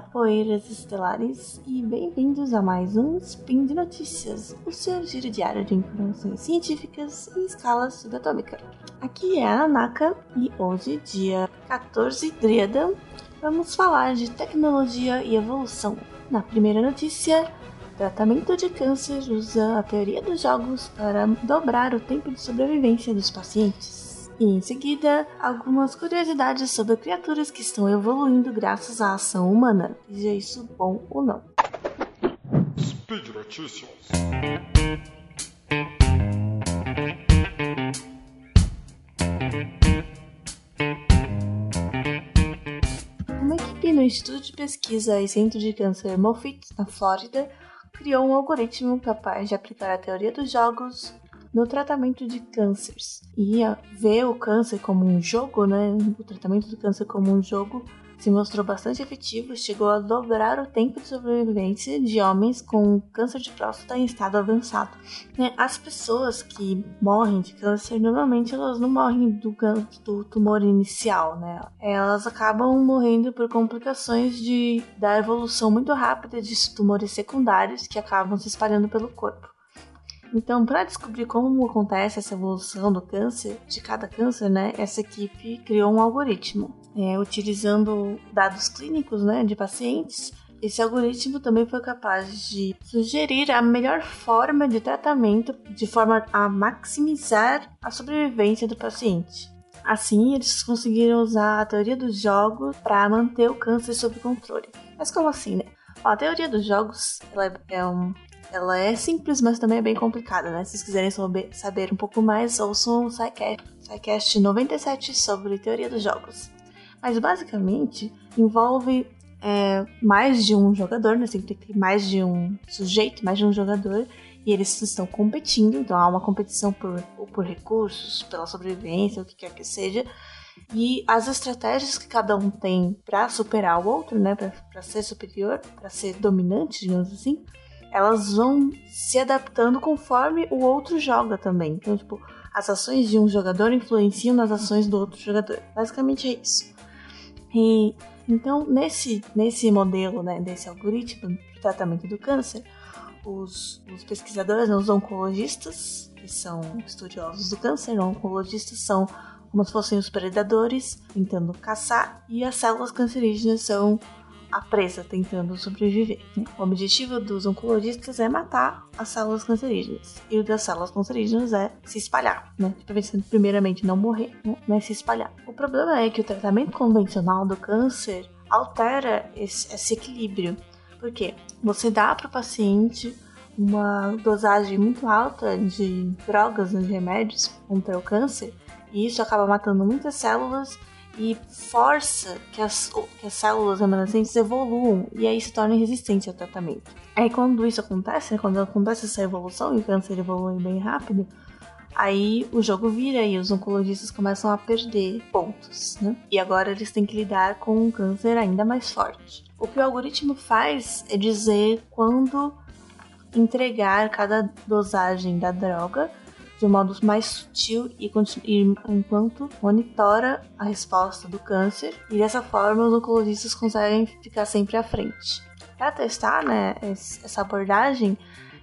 Poeiras estelares, e bem-vindos a mais um Spin de Notícias, o seu giro diário de informações científicas em escala subatômica. Aqui é a Anaka e hoje, dia 14 Dríada, vamos falar de tecnologia e evolução. Na primeira notícia, tratamento de câncer usa a teoria dos jogos para dobrar o tempo de sobrevivência dos pacientes. E em seguida, algumas curiosidades sobre criaturas que estão evoluindo graças à ação humana, seja isso bom ou não. Speed Notícias. Uma equipe no Instituto de Pesquisa e Centro de Câncer Moffitt, na Flórida, criou um algoritmo capaz de aplicar a teoria dos jogos no tratamento de cânceres. E ver o câncer como um jogo, né? O tratamento do câncer como um jogo se mostrou bastante efetivo, chegou a dobrar o tempo de sobrevivência de homens com câncer de próstata em estado avançado. Né, as pessoas que morrem de câncer, normalmente elas não morrem do, do tumor inicial, né? Elas acabam morrendo por complicações de, da evolução muito rápida de tumores secundários que acabam se espalhando pelo corpo. Então, para descobrir como acontece essa evolução do câncer, de cada câncer, né, essa equipe criou um algoritmo, é, utilizando dados clínicos né, de pacientes. Esse algoritmo também foi capaz de sugerir a melhor forma de tratamento de forma a maximizar a sobrevivência do paciente. Assim, eles conseguiram usar a teoria dos jogos para manter o câncer sob controle. Mas como assim, né? a teoria dos jogos é, é um, ela é simples, mas também é bem complicada, né? Se vocês quiserem saber, um pouco mais, ouçam o SciCast 97 sobre teoria dos jogos. Mas basicamente envolve é, mais de um jogador, né? Sempre tem mais de um sujeito, mais de um jogador, e eles estão competindo, então há uma competição por, por recursos, pela sobrevivência, o que quer que seja. E as estratégias que cada um tem para superar o outro, né, para ser superior, para ser dominante, digamos assim, elas vão se adaptando conforme o outro joga também. Então, tipo, as ações de um jogador influenciam nas ações do outro jogador. Basicamente é isso. E então, nesse, nesse modelo, né, desse algoritmo de tratamento do câncer, os, os pesquisadores, né, os oncologistas, que são estudiosos do câncer, oncologistas são como se fossem os predadores tentando caçar, e as células cancerígenas são a presa tentando sobreviver. Né? O objetivo dos oncologistas é matar as células cancerígenas. E o das células cancerígenas é se espalhar, né? Primeiramente não morrer, né? mas se espalhar. O problema é que o tratamento convencional do câncer altera esse, esse equilíbrio. Porque você dá para o paciente uma dosagem muito alta de drogas, de remédios contra o câncer, e isso acaba matando muitas células e força que as, que as células remanescentes evoluam e aí se tornem resistentes ao tratamento. Aí quando isso acontece, né, quando acontece essa evolução e o câncer evolui bem rápido, aí o jogo vira e os oncologistas começam a perder pontos, né? E agora eles têm que lidar com um câncer ainda mais forte. O que o algoritmo faz é dizer quando entregar cada dosagem da droga de um modo mais sutil e, e enquanto monitora a resposta do câncer e dessa forma os oncologistas conseguem ficar sempre à frente. Para testar né, essa abordagem,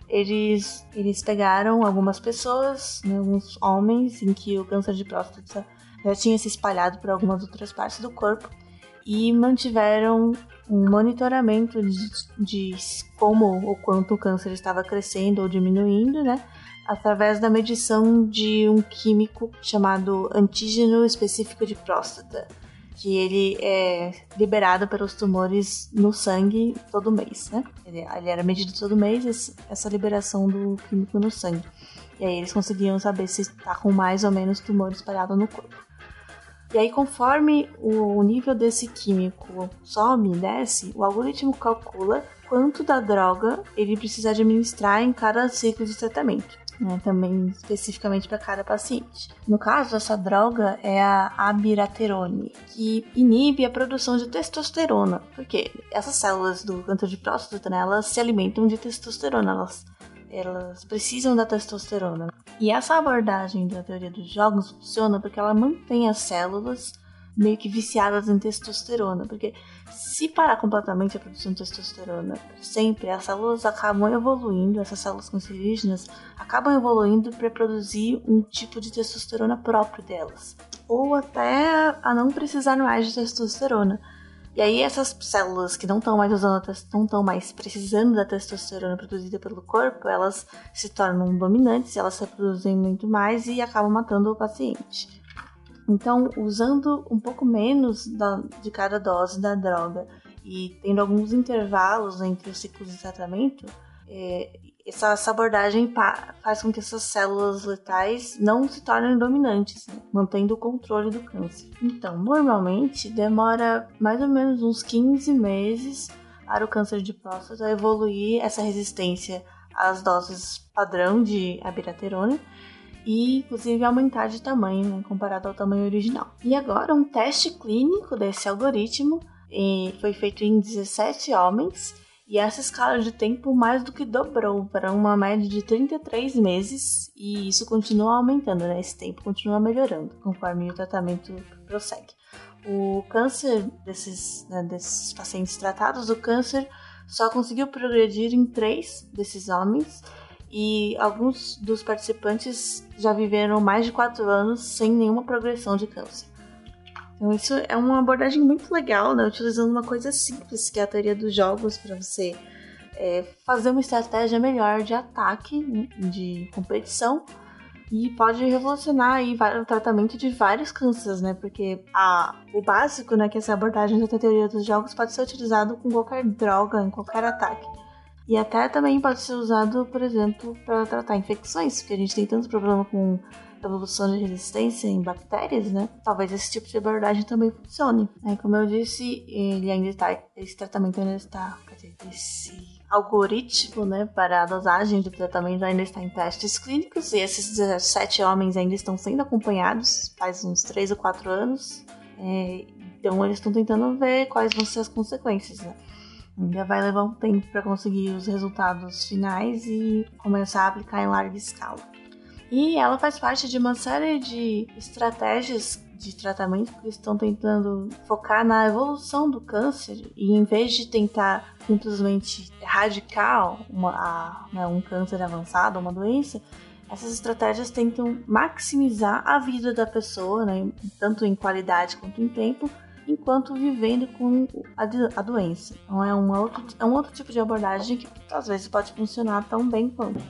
eles, eles pegaram algumas pessoas, né, alguns homens, em que o câncer de próstata já tinha se espalhado por algumas outras partes do corpo, e mantiveram um monitoramento de, de como ou quanto o câncer estava crescendo ou diminuindo, né? Através da medição de um químico chamado antígeno específico de próstata, que ele é liberado pelos tumores no sangue todo mês, né? Ele, ele era medido todo mês essa liberação do químico no sangue. E aí eles conseguiam saber se está com mais ou menos tumor espalhado no corpo. E aí, conforme o nível desse químico sobe e desce, o algoritmo calcula quanto da droga ele precisa administrar em cada ciclo de tratamento né, também especificamente para cada paciente. No caso, essa droga é a abiraterone, que inibe a produção de testosterona, porque essas células do câncer de próstata, né, elas se alimentam de testosterona, elas elas precisam da testosterona. E essa abordagem da teoria dos jogos funciona porque ela mantém as células meio que viciadas em testosterona, porque se parar completamente a produção de testosterona sempre, as células acabam evoluindo, essas células cancerígenas acabam evoluindo para produzir um tipo de testosterona próprio delas, ou até a não precisar mais de testosterona. E aí essas células que não estão mais usando, não estão mais precisando da testosterona produzida pelo corpo, elas se tornam dominantes, elas se reproduzem muito mais e acabam matando o paciente. Então, usando um pouco menos da, de cada dose da droga e tendo alguns intervalos entre os ciclos de tratamento, é, essa, essa, abordagem faz com que essas células letais não se tornem dominantes, né? mantendo o controle do câncer. Então, normalmente demora mais ou menos uns 15 meses para o câncer de próstata evoluir essa resistência às doses padrão de abiraterona e inclusive aumentar de tamanho né, comparado ao tamanho original. E agora um teste clínico desse algoritmo foi feito em 17 homens e essa escala de tempo mais do que dobrou para uma média de 33 meses e isso continua aumentando, né? Esse tempo continua melhorando conforme o tratamento prossegue. O câncer desses, né, desses pacientes tratados, o câncer só conseguiu progredir em três desses homens e alguns dos participantes já viveram mais de quatro anos sem nenhuma progressão de câncer. Então isso é uma abordagem muito legal, né? Utilizando uma coisa simples que é a teoria dos jogos para você é, fazer uma estratégia melhor de ataque, de competição e pode revolucionar aí o tratamento de vários cânceres, né? Porque a, o básico, né, que essa abordagem da teoria dos jogos pode ser utilizado com qualquer droga, em qualquer ataque. E até também pode ser usado, por exemplo, para tratar infecções, porque a gente tem tanto problema com evolução de resistência em bactérias, né? Talvez esse tipo de abordagem também funcione. É, como eu disse, ele ainda está, esse tratamento ainda está, esse algoritmo, né, para a dosagem do tratamento ainda está em testes clínicos e esses 17 homens ainda estão sendo acompanhados faz uns 3 ou 4 anos. É, então eles estão tentando ver quais vão ser as consequências, né? Ainda vai levar um tempo para conseguir os resultados finais e começar a aplicar em larga escala. E ela faz parte de uma série de estratégias de tratamento que estão tentando focar na evolução do câncer e em vez de tentar simplesmente erradicar uma, a, né, um câncer avançado, uma doença, essas estratégias tentam maximizar a vida da pessoa, né, tanto em qualidade quanto em tempo, enquanto vivendo com a, a doença. Então é um, outro, é um outro tipo de abordagem que às vezes pode funcionar tão bem quanto.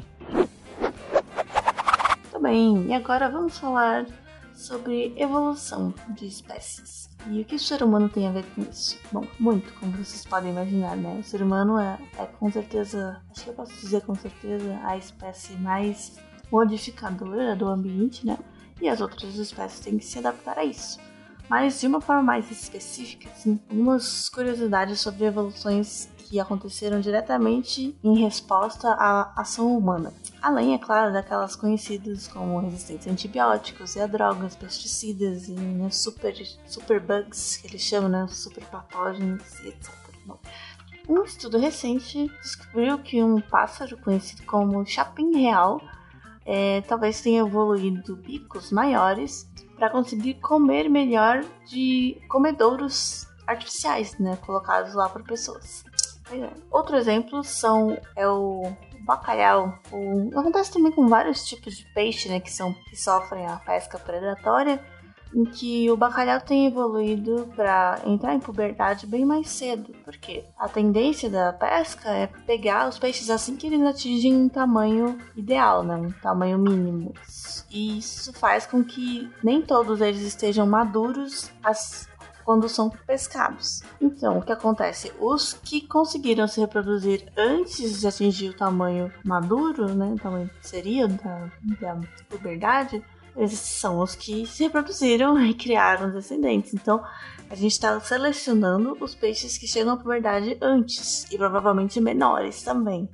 Muito bem, e agora vamos falar sobre evolução de espécies. E o que o ser humano tem a ver com isso? Bom, muito, como vocês podem imaginar, né? O ser humano é, é com certeza, acho que eu posso dizer com certeza, a espécie mais modificadora do ambiente, né? E as outras espécies têm que se adaptar a isso. Mas de uma forma mais específica, assim, algumas curiosidades sobre evoluções que aconteceram diretamente em resposta à ação humana. Além, é claro, daquelas conhecidas como resistência a antibióticos e a drogas, pesticidas e né, super, super bugs, que eles chamam, né, super patógenos e etc. Bom, um estudo recente descobriu que um pássaro conhecido como chapim real é, talvez tenha evoluído bicos maiores para conseguir comer melhor de comedouros artificiais, né, colocados lá por pessoas. É. Outro exemplo são é o bacalhau. O, acontece também com vários tipos de peixe, né, que são que sofrem a pesca predatória em que o bacalhau tem evoluído para entrar em puberdade bem mais cedo, porque a tendência da pesca é pegar os peixes assim que eles atingem um tamanho ideal, né? um tamanho mínimo. E isso faz com que nem todos eles estejam maduros as, quando são pescados. Então, o que acontece? Os que conseguiram se reproduzir antes de atingir o tamanho maduro, né, o tamanho que seria da, da puberdade, esses são os que se reproduziram e criaram descendentes. Então, a gente está selecionando os peixes que chegam à puberdade antes e provavelmente menores também.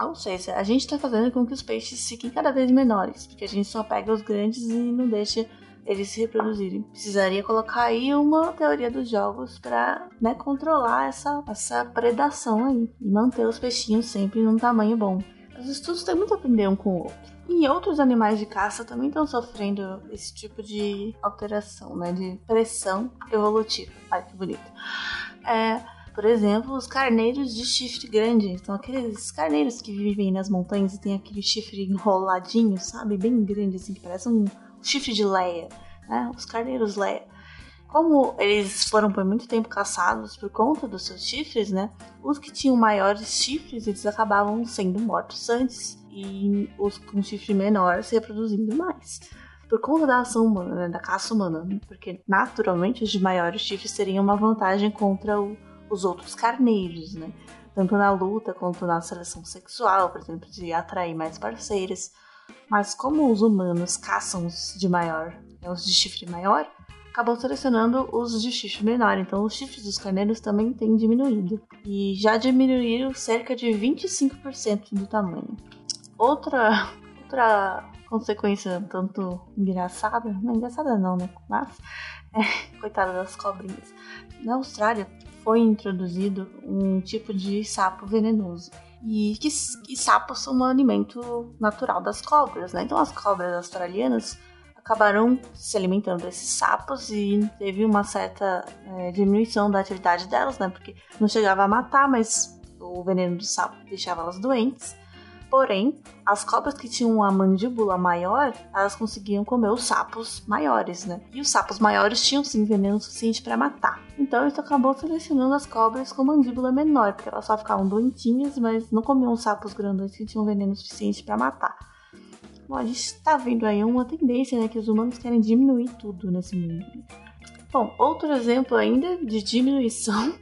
Ou seja, a gente está fazendo com que os peixes fiquem cada vez menores, porque a gente só pega os grandes e não deixa eles se reproduzirem. Precisaria colocar aí uma teoria dos jogos para né, controlar essa, essa predação aí e manter os peixinhos sempre num tamanho bom. Os estudos têm muito a aprender um com o outro. E outros animais de caça também estão sofrendo esse tipo de alteração, né? De pressão evolutiva. Ai, que bonito. É, por exemplo, os carneiros de chifre grande. São aqueles carneiros que vivem nas montanhas e tem aquele chifre enroladinho, sabe? Bem grande, assim, que parece um chifre de leia. Né? Os carneiros leia. Como eles foram por muito tempo caçados por conta dos seus chifres, né? Os que tinham maiores chifres, eles acabavam sendo mortos antes. E os com chifre menor se reproduzindo mais por conta da ação humana, né, da caça humana, porque naturalmente os de maiores chifres teriam uma vantagem contra o, os outros carneiros, né? Tanto na luta quanto na seleção sexual, por exemplo, de atrair mais parceiras. Mas como os humanos caçam os de maior, né, os de chifre maior, acabam selecionando os de chifre menor. Então os chifres dos carneiros também têm diminuído. E já diminuíram cerca de 25% do tamanho. Outra, outra consequência tanto engraçada, não engraçada não, né? Mas, é, coitada das cobrinhas. Na Austrália foi introduzido um tipo de sapo venenoso. E que, que sapos são um alimento natural das cobras, né? Então as cobras australianas acabaram se alimentando desses sapos e teve uma certa é, diminuição da atividade delas, né? Porque não chegava a matar, mas o veneno do sapo deixava elas doentes. Porém, as cobras que tinham a mandíbula maior, elas conseguiam comer os sapos maiores, né? E os sapos maiores tinham sim veneno suficiente para matar. Então isso acabou selecionando as cobras com mandíbula menor, porque elas só ficavam doentinhas, mas não comiam os sapos grandões que tinham veneno suficiente para matar. Bom, a gente está vendo aí uma tendência, né, que os humanos querem diminuir tudo nesse mundo. Bom, outro exemplo ainda de diminuição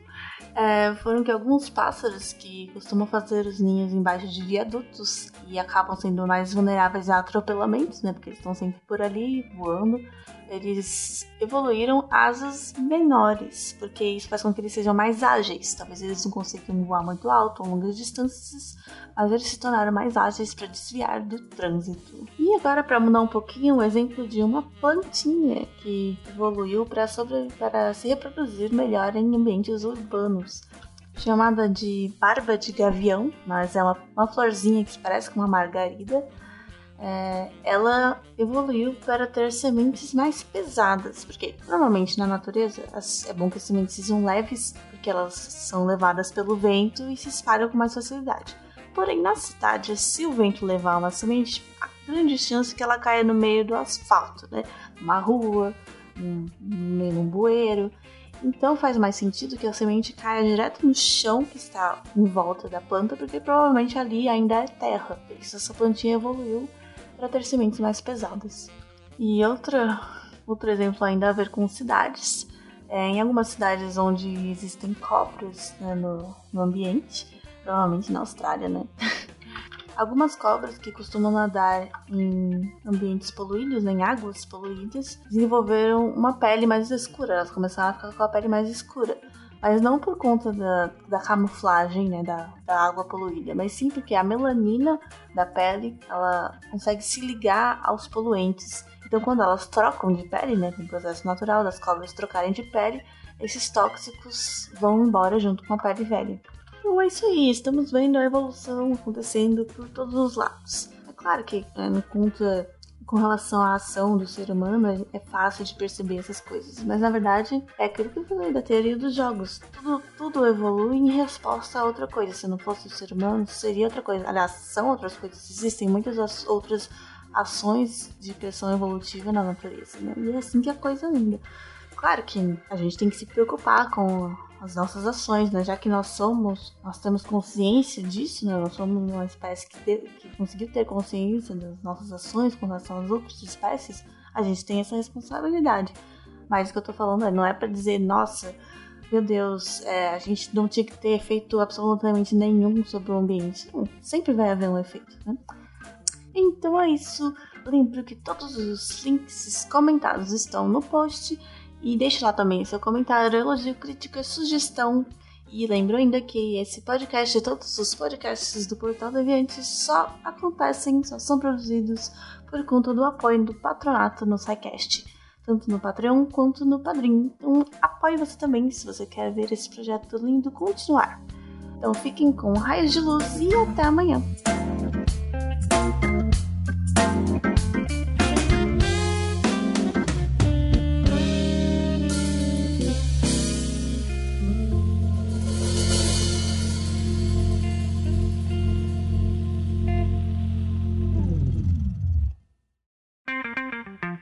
é, foram que alguns pássaros que costumam fazer os ninhos embaixo de viadutos e acabam sendo mais vulneráveis a atropelamentos, né? Porque eles estão sempre por ali voando. Eles evoluíram asas menores, porque isso faz com que eles sejam mais ágeis. Talvez eles não consigam voar muito alto, longas distâncias, mas eles se tornaram mais ágeis para desviar do trânsito. E agora, para mudar um pouquinho, um exemplo de uma plantinha que evoluiu para se reproduzir melhor em ambientes urbanos chamada de barba de gavião, mas é uma, uma florzinha que parece com uma margarida. É, ela evoluiu para ter sementes mais pesadas, porque normalmente na natureza as, é bom que as sementes sejam leves, porque elas são levadas pelo vento e se espalham com mais facilidade. Porém, na cidade, se o vento levar uma semente, há grande chance que ela caia no meio do asfalto, né? Numa rua, num, num bueiro. Então faz mais sentido que a semente caia direto no chão que está em volta da planta, porque provavelmente ali ainda é terra. Por isso essa plantinha evoluiu para ter sementes mais pesadas. E outra, outro exemplo ainda a ver com cidades. É, em algumas cidades onde existem cobras né, no, no ambiente, provavelmente na Austrália, né? Algumas cobras que costumam nadar em ambientes poluídos, né, em águas poluídas, desenvolveram uma pele mais escura. Elas começaram a ficar com a pele mais escura. Mas não por conta da, da camuflagem né, da, da água poluída, mas sim porque a melanina da pele ela consegue se ligar aos poluentes. Então, quando elas trocam de pele, né, no processo natural das cobras trocarem de pele, esses tóxicos vão embora junto com a pele velha. Então é isso aí, estamos vendo a evolução acontecendo por todos os lados. É claro que né, conta com relação à ação do ser humano é, é fácil de perceber essas coisas, mas na verdade é aquilo que eu falei da teoria dos jogos. Tudo, tudo evolui em resposta a outra coisa. Se não fosse o ser humano, seria outra coisa. Aliás, são outras coisas. Existem muitas outras ações de pressão evolutiva na natureza, né? E é assim que a coisa anda. Claro que a gente tem que se preocupar com as nossas ações, né? Já que nós somos, nós temos consciência disso, né? Nós somos uma espécie que, que conseguiu ter consciência das nossas ações com relação às outras espécies, a gente tem essa responsabilidade. Mas o que eu tô falando é, não é para dizer, nossa, meu Deus, é, a gente não tinha que ter efeito absolutamente nenhum sobre o ambiente. Não, sempre vai haver um efeito, né? Então é isso. Lembro que todos os links comentados estão no post e deixe lá também seu comentário, elogio, crítica, sugestão. E lembro ainda que esse podcast e todos os podcasts do Portal Deviante só acontecem, só são produzidos por conta do apoio do patronato no SciCast, tanto no Patreon quanto no Padrim. Então apoie você também se você quer ver esse projeto lindo continuar. Então fiquem com raios de luz e até amanhã!